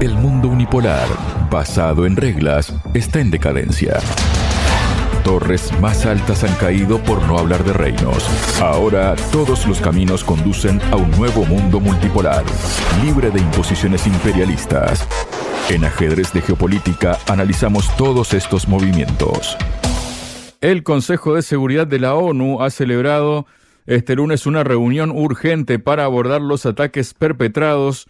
El mundo unipolar, basado en reglas, está en decadencia. Torres más altas han caído por no hablar de reinos. Ahora todos los caminos conducen a un nuevo mundo multipolar, libre de imposiciones imperialistas. En ajedrez de geopolítica analizamos todos estos movimientos. El Consejo de Seguridad de la ONU ha celebrado este lunes una reunión urgente para abordar los ataques perpetrados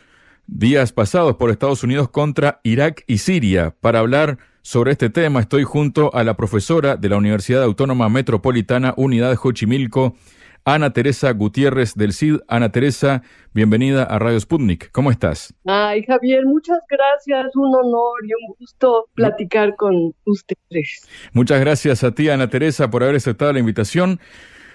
días pasados por Estados Unidos contra Irak y Siria. Para hablar sobre este tema estoy junto a la profesora de la Universidad Autónoma Metropolitana Unidad Xochimilco, Ana Teresa Gutiérrez del CID. Ana Teresa, bienvenida a Radio Sputnik. ¿Cómo estás? Ay, Javier, muchas gracias. Un honor y un gusto platicar con ustedes. Muchas gracias a ti, Ana Teresa, por haber aceptado la invitación.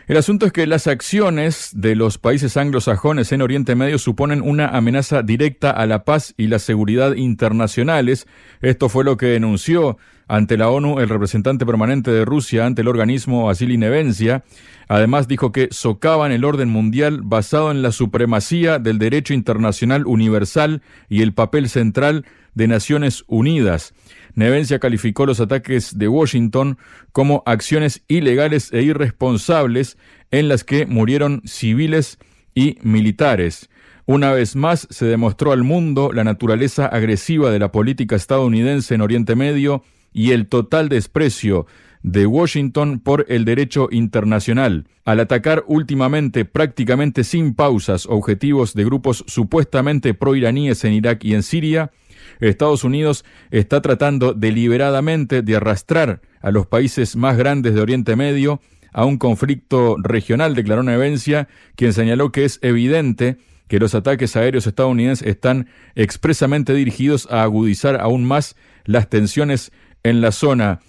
El asunto es que las acciones de los países anglosajones en Oriente Medio suponen una amenaza directa a la paz y la seguridad internacionales. Esto fue lo que denunció ante la ONU el representante permanente de Rusia ante el organismo Asili Nevencia. Además dijo que socavan el orden mundial basado en la supremacía del derecho internacional universal y el papel central de Naciones Unidas. Nevencia calificó los ataques de Washington como acciones ilegales e irresponsables en las que murieron civiles y militares. Una vez más se demostró al mundo la naturaleza agresiva de la política estadounidense en Oriente Medio y el total desprecio de Washington por el derecho internacional, al atacar últimamente prácticamente sin pausas objetivos de grupos supuestamente proiraníes en Irak y en Siria, Estados Unidos está tratando deliberadamente de arrastrar a los países más grandes de Oriente Medio a un conflicto regional, declaró Nevencia, quien señaló que es evidente que los ataques aéreos estadounidenses están expresamente dirigidos a agudizar aún más las tensiones en la zona.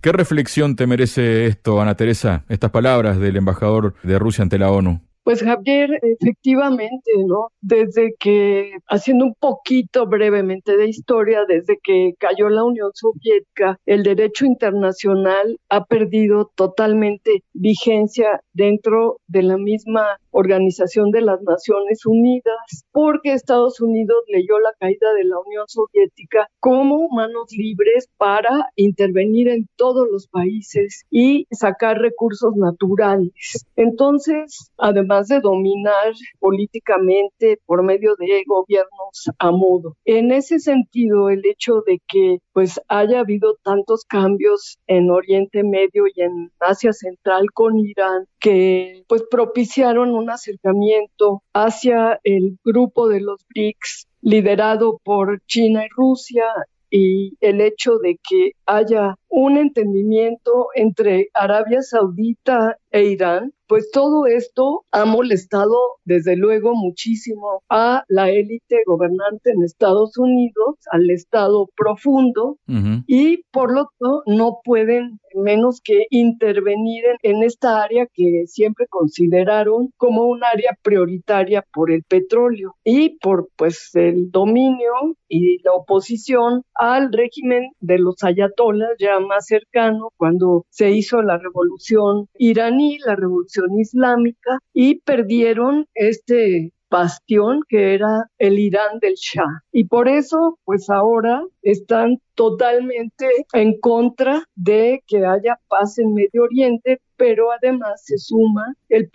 ¿Qué reflexión te merece esto, Ana Teresa, estas palabras del embajador de Rusia ante la ONU? Pues Javier, efectivamente, ¿no? Desde que, haciendo un poquito brevemente de historia, desde que cayó la Unión Soviética, el derecho internacional ha perdido totalmente vigencia dentro de la misma Organización de las Naciones Unidas, porque Estados Unidos leyó la caída de la Unión Soviética como manos libres para intervenir en todos los países y sacar recursos naturales. Entonces, además de dominar políticamente por medio de gobiernos a modo. En ese sentido, el hecho de que pues haya habido tantos cambios en Oriente Medio y en Asia Central con Irán que pues propiciaron un acercamiento hacia el grupo de los BRICS liderado por China y Rusia y el hecho de que haya un entendimiento entre Arabia Saudita e Irán, pues todo esto ha molestado desde luego muchísimo a la élite gobernante en Estados Unidos, al Estado profundo, y por lo tanto no pueden menos que intervenir en, esta área que siempre consideraron como un área prioritaria por el petróleo y por pues el dominio y la oposición al régimen de los ayatolas ya más cercano cuando se hizo la revolución iraní, la revolución islámica y perdieron este bastión que era el Irán del Shah. Y por eso, pues ahora están totalmente en contra de que haya paz en Medio Oriente, pero además se suma el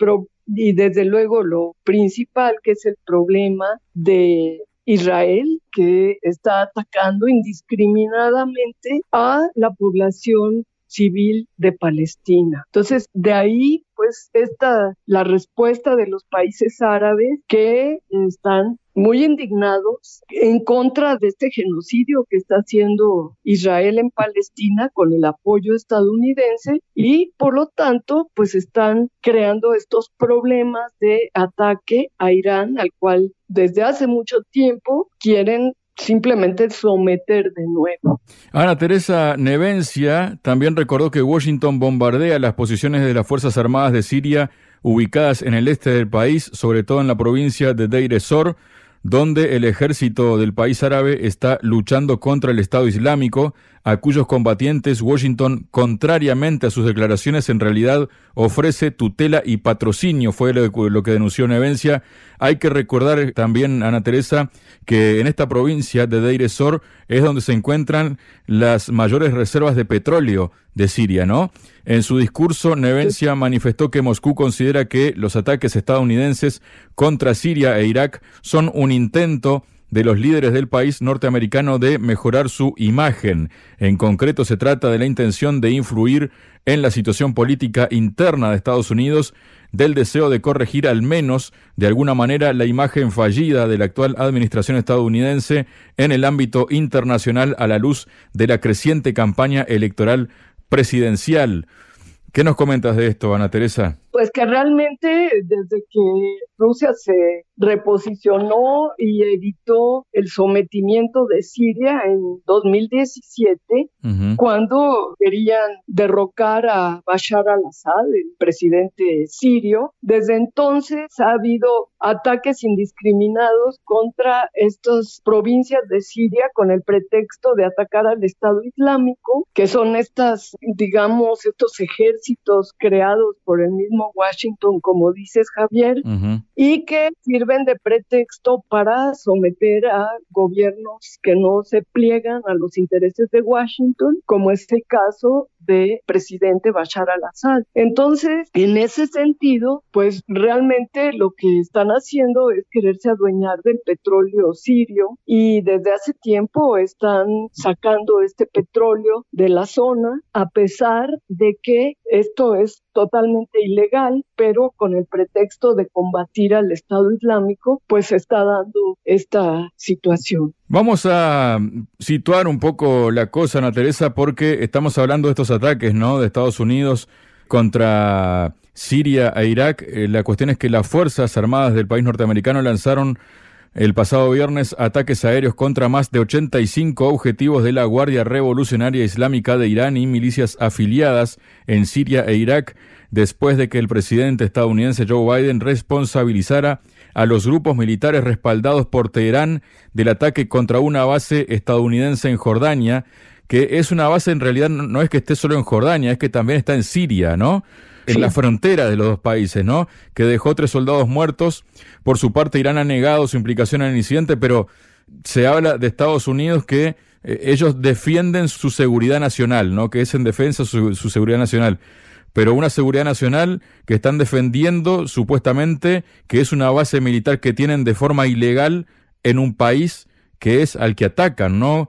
y desde luego lo principal que es el problema de Israel que está atacando indiscriminadamente a la población civil de Palestina. Entonces, de ahí pues esta la respuesta de los países árabes que están muy indignados en contra de este genocidio que está haciendo Israel en Palestina con el apoyo estadounidense y por lo tanto pues están creando estos problemas de ataque a Irán al cual desde hace mucho tiempo quieren simplemente someter de nuevo. Ana Teresa Nevencia también recordó que Washington bombardea las posiciones de las Fuerzas Armadas de Siria ubicadas en el este del país, sobre todo en la provincia de Deir ez-Zor, donde el ejército del país árabe está luchando contra el Estado Islámico, a cuyos combatientes Washington, contrariamente a sus declaraciones, en realidad ofrece tutela y patrocinio, fue lo, que denunció Nevencia. Hay que recordar también, Ana Teresa, que en esta provincia de Deir ez-Zor es donde se encuentran las mayores reservas de petróleo de Siria, ¿no? En su discurso, Nevencia manifestó que Moscú considera que los ataques estadounidenses contra Siria e Irak son un intento de los líderes del país norteamericano de mejorar su imagen. En concreto, se trata de la intención de influir en la situación política interna de Estados Unidos, del deseo de corregir al menos de alguna manera la imagen fallida de la actual administración estadounidense en el ámbito internacional a la luz de la creciente campaña electoral presidencial. ¿Qué nos comentas de esto, Ana Teresa? Pues que realmente desde que Rusia se reposicionó y evitó el sometimiento de Siria en 2017, cuando querían derrocar a Bashar al-Assad, el presidente sirio. Desde entonces ha habido ataques indiscriminados contra estas provincias de Siria con el pretexto de atacar al Estado Islámico, que son estas, digamos, estos ejércitos creados por el mismo Washington, como dices Javier, y que sirven de pretexto para someter a gobiernos que no se pliegan a los intereses de Washington, como es el caso de presidente Bashar al-Assad. Entonces, en ese sentido, pues realmente lo que están haciendo es quererse adueñar del petróleo sirio y desde hace tiempo están sacando este petróleo de la zona a pesar de que esto es totalmente ilegal, pero con el pretexto de combatir al Estado Islámico, pues se está dando esta situación. Vamos a situar un poco la cosa, Ana Teresa, porque estamos hablando de estos ataques, ¿no? De Estados Unidos contra Siria e Irak. Eh, la cuestión es que las Fuerzas Armadas del país norteamericano lanzaron el pasado viernes ataques aéreos contra más de 85 objetivos de la Guardia Revolucionaria Islámica de Irán y milicias afiliadas en Siria e Irak, después de que el presidente estadounidense Joe Biden responsabilizara a los grupos militares respaldados por Teherán del ataque contra una base estadounidense en Jordania, que es una base en realidad no es que esté solo en Jordania, es que también está en Siria, ¿no? En la frontera de los dos países, ¿no? Que dejó tres soldados muertos. Por su parte, Irán ha negado su implicación en el incidente, pero se habla de Estados Unidos que eh, ellos defienden su seguridad nacional, ¿no? Que es en defensa su, su seguridad nacional. Pero una seguridad nacional que están defendiendo supuestamente que es una base militar que tienen de forma ilegal en un país que es al que atacan, ¿no?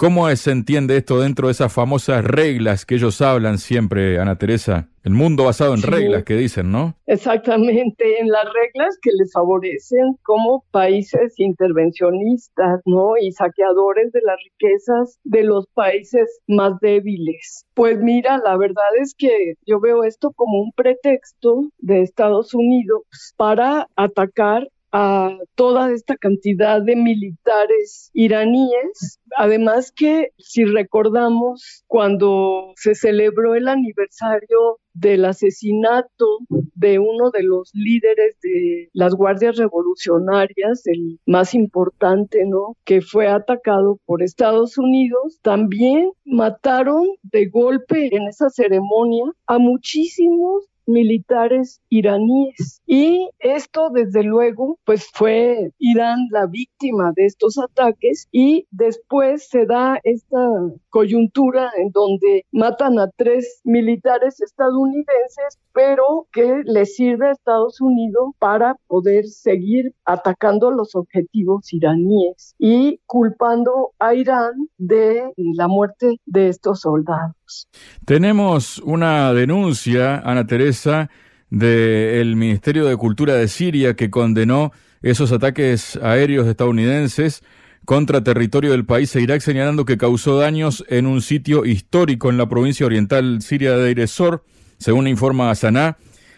¿Cómo se entiende esto dentro de esas famosas reglas que ellos hablan siempre, Ana Teresa? El mundo basado en reglas que dicen, ¿no? Exactamente, en las reglas que les favorecen como países intervencionistas, ¿no? Y saqueadores de las riquezas de los países más débiles. Pues mira, la verdad es que yo veo esto como un pretexto de Estados Unidos para atacar a toda esta cantidad de militares iraníes. Además que si recordamos cuando se celebró el aniversario del asesinato de uno de los líderes de las guardias revolucionarias, el más importante, ¿no? Que fue atacado por Estados Unidos. También mataron de golpe en esa ceremonia a muchísimos militares iraníes. Y esto, desde luego, pues fue Irán la víctima de estos ataques y después se da esta coyuntura en donde matan a tres militares estadounidenses, pero que le sirve a Estados Unidos para poder seguir atacando los objetivos iraníes y culpando a Irán de la muerte de estos soldados. Tenemos una denuncia, Ana Teresa, del Ministerio de Cultura de Siria que condenó esos ataques aéreos estadounidenses contra territorio del país e Irak, señalando que causó daños en un sitio histórico en la provincia oriental siria de Iresor, según informa Saná.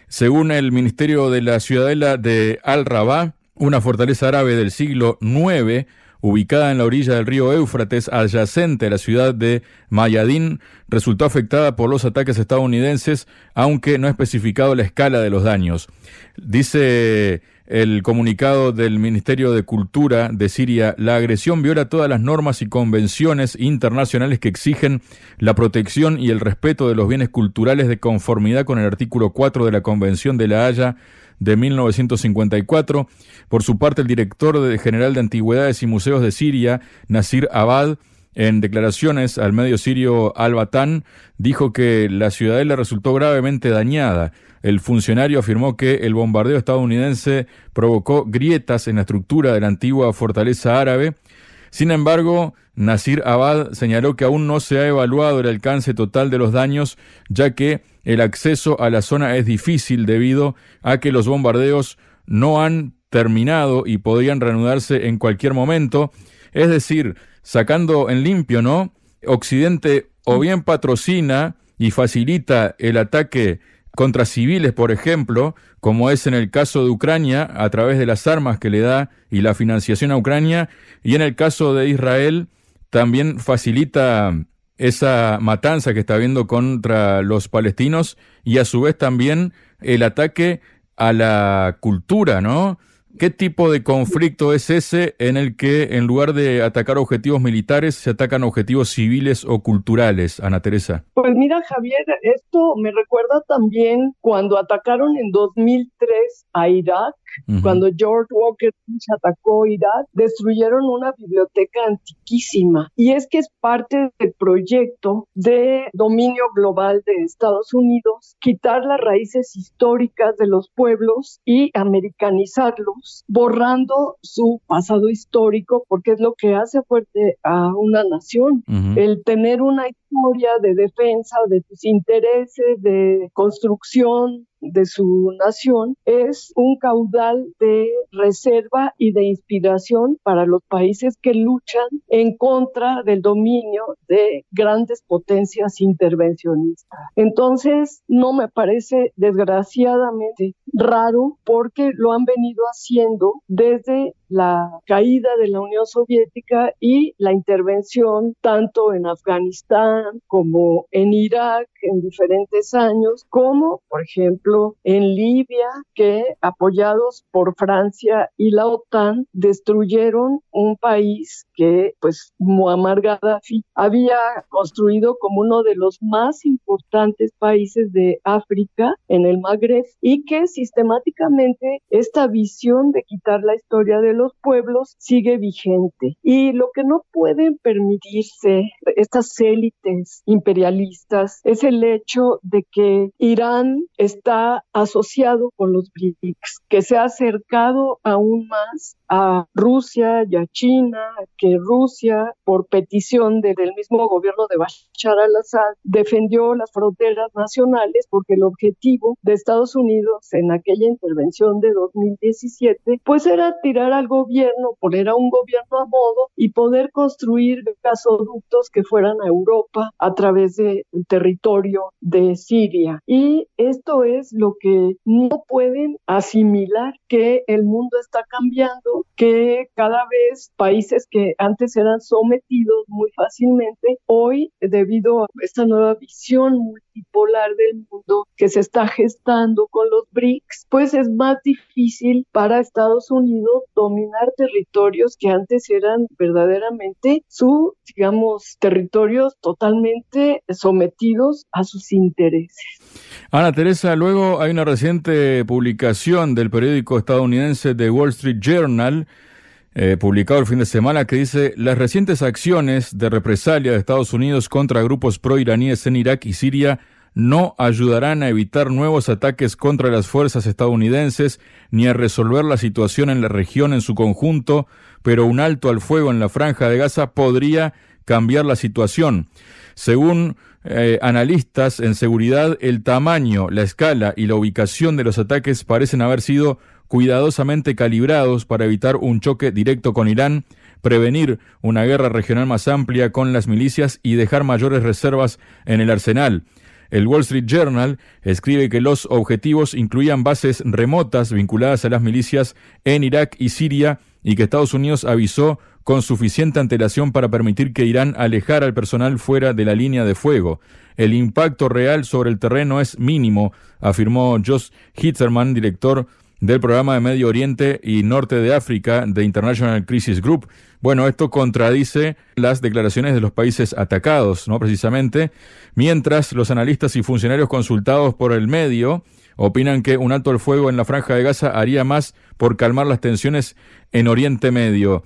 Según el Ministerio de la Ciudadela de Al-Rabá, una fortaleza árabe del siglo IX ubicada en la orilla del río Éufrates, adyacente a la ciudad de Mayadín, resultó afectada por los ataques estadounidenses, aunque no ha especificado la escala de los daños. Dice el comunicado del Ministerio de Cultura de Siria, la agresión viola todas las normas y convenciones internacionales que exigen la protección y el respeto de los bienes culturales de conformidad con el artículo 4 de la Convención de la Haya de 1954. Por su parte, el director general de Antigüedades y Museos de Siria, Nasir Abad, en declaraciones al medio sirio Al-Batan, dijo que la ciudadela resultó gravemente dañada. El funcionario afirmó que el bombardeo estadounidense provocó grietas en la estructura de la antigua fortaleza árabe. Sin embargo, Nasir Abad señaló que aún no se ha evaluado el alcance total de los daños, ya que el acceso a la zona es difícil debido a que los bombardeos no han terminado y podrían reanudarse en cualquier momento. Es decir, sacando en limpio, ¿no? Occidente o bien patrocina y facilita el ataque contra civiles, por ejemplo, como es en el caso de Ucrania, a través de las armas que le da y la financiación a Ucrania, y en el caso de Israel, también facilita esa matanza que está habiendo contra los palestinos y a su vez también el ataque a la cultura, ¿no? ¿Qué tipo de conflicto es ese en el que en lugar de atacar objetivos militares se atacan objetivos civiles o culturales, Ana Teresa? Pues mira, Javier, esto me recuerda también cuando atacaron en 2003 a Irak cuando George Walker Bush atacó Irak, destruyeron una biblioteca antiquísima. Y es que es parte del proyecto de dominio global de Estados Unidos, quitar las raíces históricas de los pueblos y americanizarlos, borrando su pasado histórico, porque es lo que hace fuerte a una nación. El tener una historia de defensa de sus intereses, de construcción de su nación es un caudal de reserva y de inspiración para los países que luchan en contra del dominio de grandes potencias intervencionistas. Entonces, no me parece desgraciadamente raro porque lo han venido haciendo desde la caída de la Unión Soviética y la intervención tanto en Afganistán como en Irak en diferentes años, como por ejemplo en Libia, que apoyados por Francia y la OTAN destruyeron un país que pues Muammar Gaddafi había construido como uno de los más importantes países de África en el Magreb y que sistemáticamente esta visión de quitar la historia de los pueblos sigue vigente. Y lo que no pueden permitirse estas élites imperialistas es el hecho de que Irán está asociado con los BRICS, que se ha acercado aún más a Rusia y a China, que Rusia, por petición del mismo gobierno de Bashar al-Assad, defendió las fronteras nacionales porque el objetivo de Estados Unidos en aquella intervención de 2017, pues era tirar al gobierno, poner a un gobierno a modo y poder construir gasoductos que fueran a Europa a través del territorio de Siria. Y esto es lo que no pueden asimilar que el mundo está cambiando que cada vez países que antes eran sometidos muy fácilmente, hoy, debido a esta nueva visión multipolar del mundo que se está gestando con los BRICS, pues es más difícil para Estados Unidos dominar territorios que antes eran verdaderamente su, digamos, territorios totalmente sometidos a sus intereses. Ana Teresa, luego hay una reciente publicación del periódico estadounidense The Wall Street Journal, eh, publicado el fin de semana, que dice las recientes acciones de represalia de Estados Unidos contra grupos pro-iraníes en Irak y Siria no ayudarán a evitar nuevos ataques contra las fuerzas estadounidenses ni a resolver la situación en la región en su conjunto, pero un alto al fuego en la franja de Gaza podría cambiar la situación. Según eh, analistas en seguridad, el tamaño, la escala y la ubicación de los ataques parecen haber sido cuidadosamente calibrados para evitar un choque directo con Irán, prevenir una guerra regional más amplia con las milicias y dejar mayores reservas en el arsenal. El Wall Street Journal escribe que los objetivos incluían bases remotas vinculadas a las milicias en Irak y Siria y que Estados Unidos avisó con suficiente antelación para permitir que Irán alejara al personal fuera de la línea de fuego. El impacto real sobre el terreno es mínimo, afirmó Josh Hitzerman, director del programa de Medio Oriente y Norte de África de International Crisis Group. Bueno, esto contradice las declaraciones de los países atacados, ¿no? Precisamente, mientras los analistas y funcionarios consultados por el medio opinan que un alto al fuego en la franja de Gaza haría más por calmar las tensiones en Oriente Medio.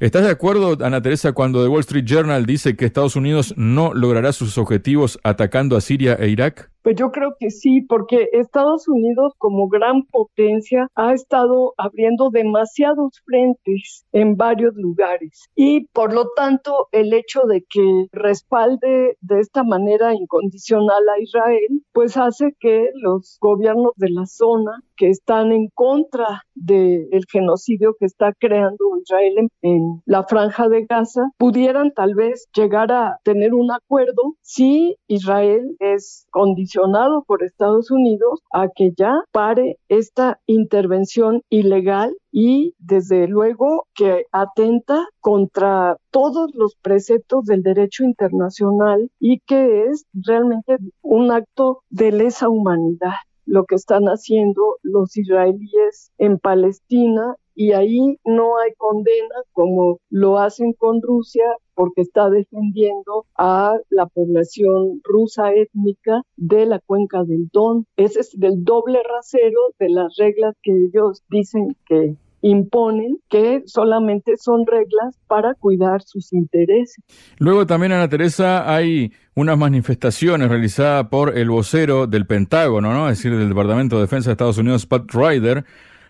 ¿Estás de acuerdo, Ana Teresa, cuando The Wall Street Journal dice que Estados Unidos no logrará sus objetivos atacando a Siria e Irak? Pues yo creo que sí, porque Estados Unidos como gran potencia ha estado abriendo demasiados frentes en varios lugares. Y por lo tanto el hecho de que respalde de esta manera incondicional a Israel, pues hace que los gobiernos de la zona que están en contra del genocidio que está creando Israel en, la franja de Gaza pudieran tal vez llegar a tener un acuerdo si Israel es condicional por Estados Unidos a que ya pare esta intervención ilegal y desde luego que atenta contra todos los preceptos del derecho internacional y que es realmente un acto de lesa humanidad lo que están haciendo los israelíes en Palestina y ahí no hay condena como lo hacen con Rusia porque está defendiendo a la población rusa étnica de la cuenca del Don. Ese es del doble rasero de las reglas que ellos dicen que imponen que solamente son reglas para cuidar sus intereses. Luego también, Ana Teresa, hay unas manifestaciones realizadas por el vocero del Pentágono, ¿no? es decir, del Departamento de Defensa de Estados Unidos, Pat Ryder,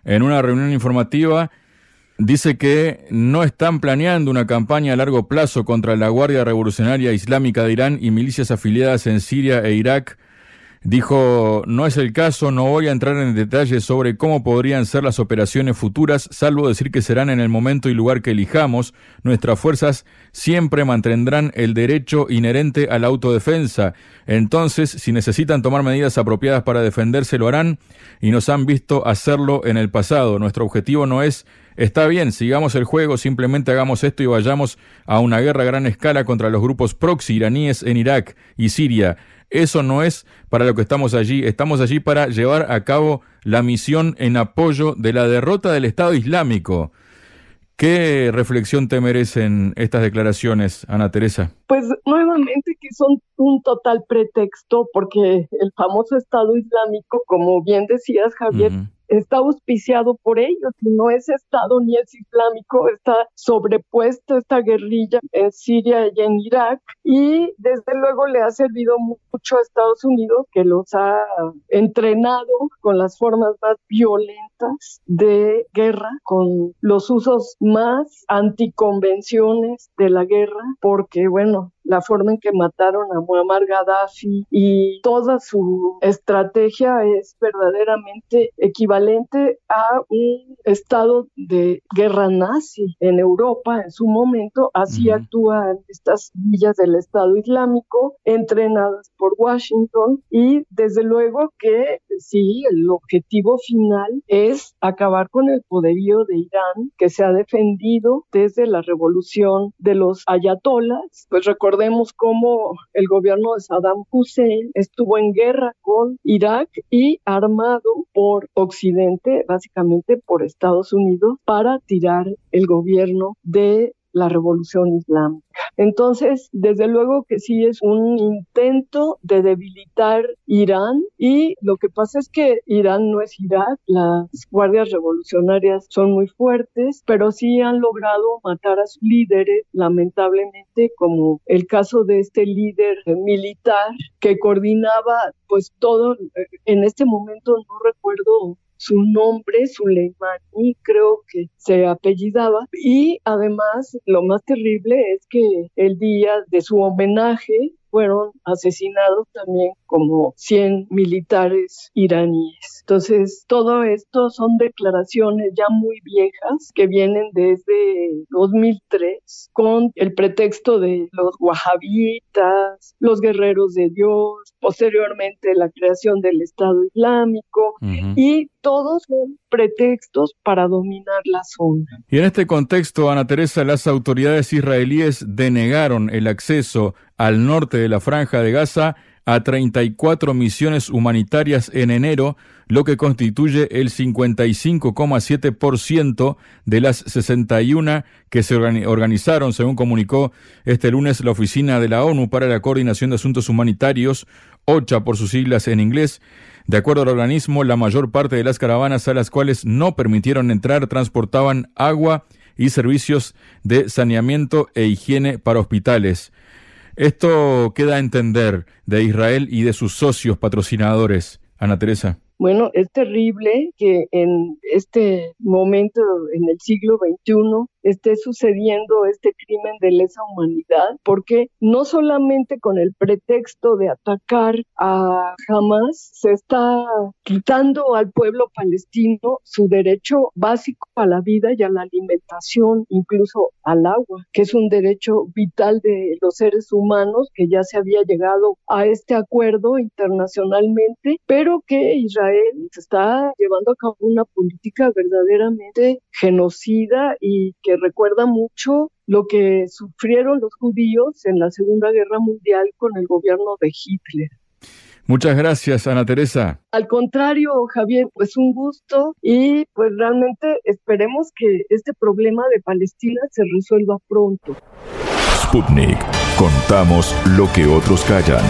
en una reunión informativa, dice que no están planeando una campaña a largo plazo contra la Guardia Revolucionaria Islámica de Irán y milicias afiliadas en Siria e Irak. Dijo, no es el caso, no voy a entrar en detalles sobre cómo podrían ser las operaciones futuras, salvo decir que serán en el momento y lugar que elijamos. Nuestras fuerzas siempre mantendrán el derecho inherente a la autodefensa. Entonces, si necesitan tomar medidas apropiadas para defenderse, lo harán y nos han visto hacerlo en el pasado. Nuestro objetivo no es Está bien, sigamos el juego, simplemente hagamos esto y vayamos a una guerra a gran escala contra los grupos proxy iraníes en Irak y Siria. Eso no es para lo que estamos allí. Estamos allí para llevar a cabo la misión en apoyo de la derrota del Estado Islámico. ¿Qué reflexión te merecen estas declaraciones, Ana Teresa? Pues nuevamente que son un total pretexto porque el famoso Estado Islámico, como bien decías, Javier, está auspiciado por ellos y no es Estado ni es islámico, está sobrepuesto esta guerrilla en Siria y en Irak y desde luego le ha servido mucho a Estados Unidos que los ha entrenado con las formas más violentas de guerra, con los usos más anticonvenciones de la guerra, porque bueno, la forma en que mataron a Muammar Gaddafi y toda su estrategia es verdaderamente equivalente a un estado de guerra nazi en Europa en su momento. Así actúan estas villas del Estado Islámico entrenadas por Washington y desde luego que sí, el objetivo final es acabar con el poderío de Irán que se ha defendido desde la revolución de los ayatolas. Pues Recordemos cómo el gobierno de Saddam Hussein estuvo en guerra con Irak y armado por Occidente, básicamente por Estados Unidos, para tirar el gobierno de la revolución islámica. Entonces, desde luego que sí es un intento de debilitar Irán y lo que pasa es que Irán no es Irak, las guardias revolucionarias son muy fuertes, pero sí han logrado matar a sus líderes, lamentablemente, como el caso de este líder militar que coordinaba pues todo, en este momento no recuerdo su nombre, Suleimani, creo que se apellidaba. Y además, lo más terrible es que el día de su homenaje fueron asesinados también como 100 militares iraníes. Entonces, todo esto son declaraciones ya muy viejas que vienen desde 2003 con el pretexto de los wahabitas, los guerreros de Dios, posteriormente la creación del Estado Islámico y todos son pretextos para dominar la zona. Y en este contexto, Ana Teresa, las autoridades israelíes denegaron el acceso al norte de la franja de Gaza a 34 misiones humanitarias en enero, lo que constituye el 55,7% de las 61 que se organizaron, según comunicó este lunes la Oficina de la ONU para la Coordinación de Asuntos Humanitarios, OCHA por sus siglas en inglés. De acuerdo al organismo, la mayor parte de las caravanas a las cuales no permitieron entrar transportaban agua y servicios de saneamiento e higiene para hospitales. Esto queda a entender de Israel y de sus socios patrocinadores. Ana Teresa. Bueno, es terrible que en este momento, en el siglo XXI, esté sucediendo este crimen de lesa humanidad, porque no solamente con el pretexto de atacar a Hamas se está quitando al pueblo palestino su derecho básico a la vida y a la alimentación, incluso al agua, que es un derecho vital de los seres humanos, que ya se había llegado a este acuerdo internacionalmente, pero que Israel está llevando a cabo una política verdaderamente genocida y que recuerda mucho lo que sufrieron los judíos en la Segunda Guerra Mundial con el gobierno de Hitler. Muchas gracias, Ana Teresa. Al contrario, Javier, pues un gusto y pues realmente esperemos que este problema de Palestina se resuelva pronto. Sputnik, contamos lo que otros callan.